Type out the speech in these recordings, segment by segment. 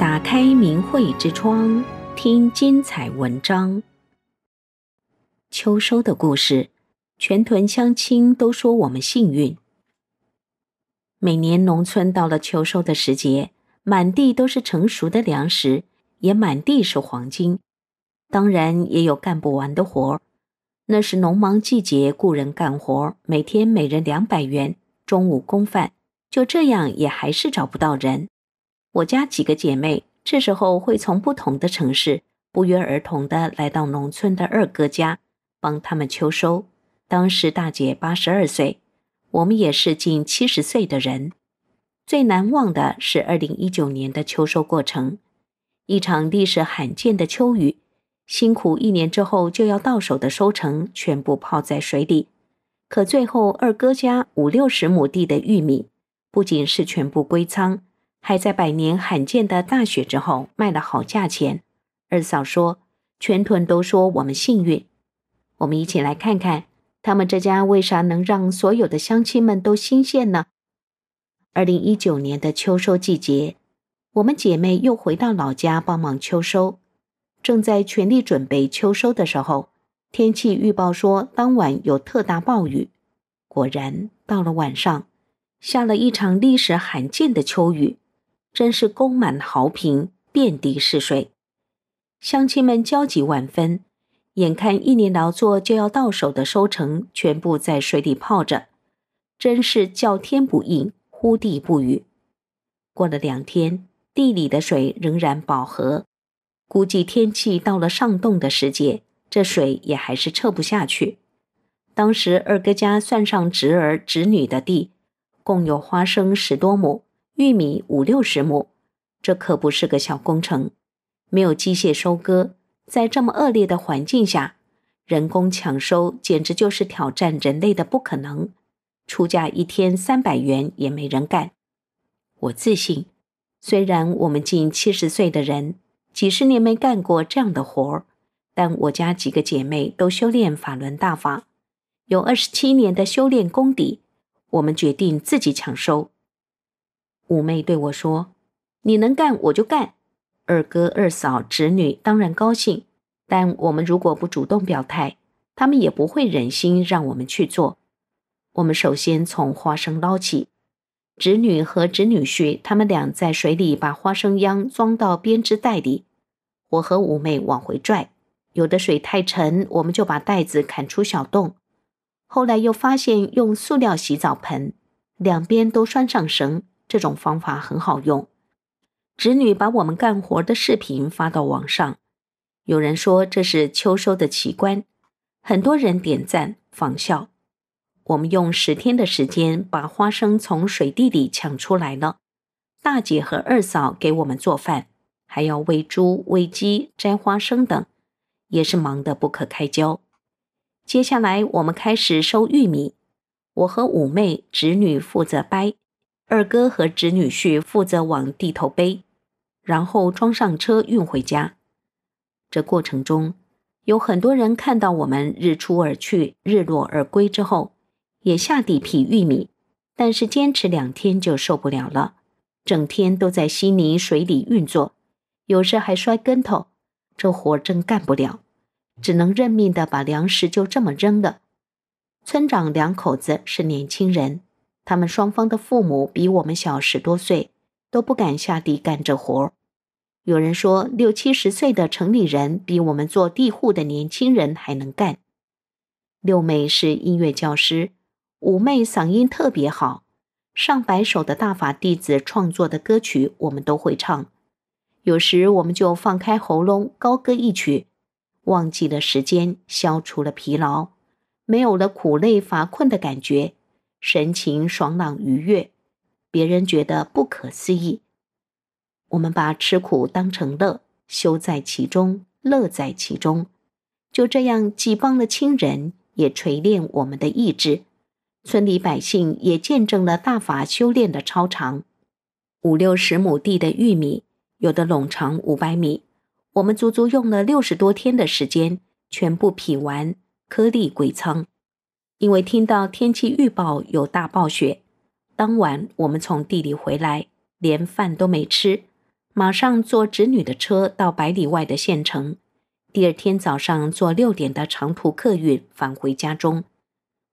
打开明慧之窗，听精彩文章。秋收的故事，全屯乡亲都说我们幸运。每年农村到了秋收的时节，满地都是成熟的粮食，也满地是黄金。当然也有干不完的活儿。那是农忙季节，雇人干活，每天每人两百元，中午供饭。就这样，也还是找不到人。我家几个姐妹这时候会从不同的城市不约而同地来到农村的二哥家，帮他们秋收。当时大姐八十二岁，我们也是近七十岁的人。最难忘的是二零一九年的秋收过程，一场历史罕见的秋雨。辛苦一年之后就要到手的收成，全部泡在水里。可最后二哥家五六十亩地的玉米，不仅是全部归仓，还在百年罕见的大雪之后卖了好价钱。二嫂说，全屯都说我们幸运。我们一起来看看，他们这家为啥能让所有的乡亲们都欣羡呢？二零一九年的秋收季节，我们姐妹又回到老家帮忙秋收。正在全力准备秋收的时候，天气预报说当晚有特大暴雨。果然，到了晚上，下了一场历史罕见的秋雨，真是沟满壕平，遍地是水。乡亲们焦急万分，眼看一年劳作就要到手的收成，全部在水里泡着，真是叫天不应，呼地不语。过了两天，地里的水仍然饱和。估计天气到了上冻的时节，这水也还是撤不下去。当时二哥家算上侄儿侄女的地，共有花生十多亩，玉米五六十亩，这可不是个小工程。没有机械收割，在这么恶劣的环境下，人工抢收简直就是挑战人类的不可能。出价一天三百元也没人干。我自信，虽然我们近七十岁的人，几十年没干过这样的活儿，但我家几个姐妹都修炼法轮大法，有二十七年的修炼功底。我们决定自己抢收。五妹对我说：“你能干，我就干。”二哥、二嫂、侄女当然高兴，但我们如果不主动表态，他们也不会忍心让我们去做。我们首先从花生捞起。侄女和侄女婿他们俩在水里把花生秧装到编织袋里，我和五妹往回拽。有的水太沉，我们就把袋子砍出小洞。后来又发现用塑料洗澡盆，两边都拴上绳，这种方法很好用。侄女把我们干活的视频发到网上，有人说这是秋收的奇观，很多人点赞仿效。我们用十天的时间把花生从水地里抢出来了。大姐和二嫂给我们做饭，还要喂猪、喂鸡、摘花生等，也是忙得不可开交。接下来我们开始收玉米，我和五妹侄女负责掰，二哥和侄女婿负责往地头背，然后装上车运回家。这过程中，有很多人看到我们日出而去，日落而归之后。也下地劈玉米，但是坚持两天就受不了了，整天都在稀泥水里运作，有时还摔跟头，这活真干不了，只能认命的把粮食就这么扔了。村长两口子是年轻人，他们双方的父母比我们小十多岁，都不敢下地干这活。有人说六七十岁的城里人比我们做地户的年轻人还能干。六妹是音乐教师。五妹嗓音特别好，上百首的大法弟子创作的歌曲，我们都会唱。有时我们就放开喉咙高歌一曲，忘记了时间，消除了疲劳，没有了苦累乏困的感觉，神情爽朗愉悦，别人觉得不可思议。我们把吃苦当成乐，修在其中，乐在其中。就这样，既帮了亲人，也锤炼我们的意志。村里百姓也见证了大法修炼的超常。五六十亩地的玉米，有的垄长五百米，我们足足用了六十多天的时间，全部劈完，颗粒归仓。因为听到天气预报有大暴雪，当晚我们从地里回来，连饭都没吃，马上坐侄女的车到百里外的县城。第二天早上坐六点的长途客运返回家中。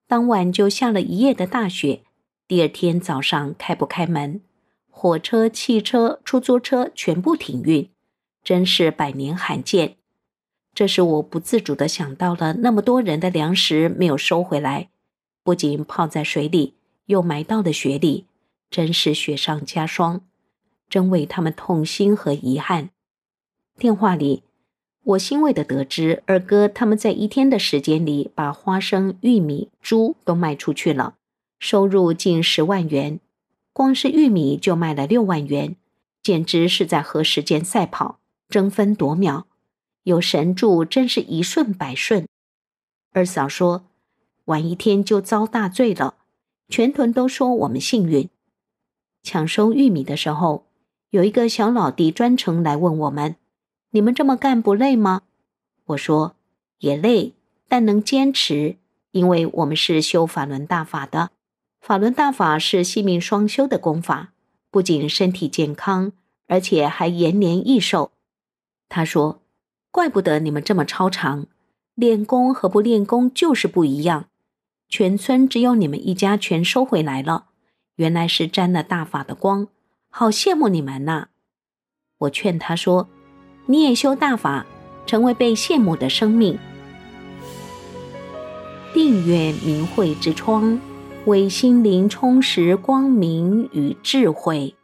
当晚就下了一夜的大雪。第二天早上开不开门，火车、汽车、出租车全部停运，真是百年罕见。这时我不自主地想到了那么多人的粮食没有收回来，不仅泡在水里，又埋到了雪里，真是雪上加霜，真为他们痛心和遗憾。电话里，我欣慰地得知二哥他们在一天的时间里把花生、玉米、猪都卖出去了。收入近十万元，光是玉米就卖了六万元，简直是在和时间赛跑，争分夺秒。有神助，真是一顺百顺。二嫂说，晚一天就遭大罪了。全屯都说我们幸运。抢收玉米的时候，有一个小老弟专程来问我们：“你们这么干不累吗？”我说：“也累，但能坚持，因为我们是修法轮大法的。”法轮大法是性命双修的功法，不仅身体健康，而且还延年益寿。他说：“怪不得你们这么超常，练功和不练功就是不一样。全村只有你们一家全收回来了，原来是沾了大法的光，好羡慕你们呐！”我劝他说：“你也修大法，成为被羡慕的生命。”订阅明慧之窗。为心灵充实光明与智慧。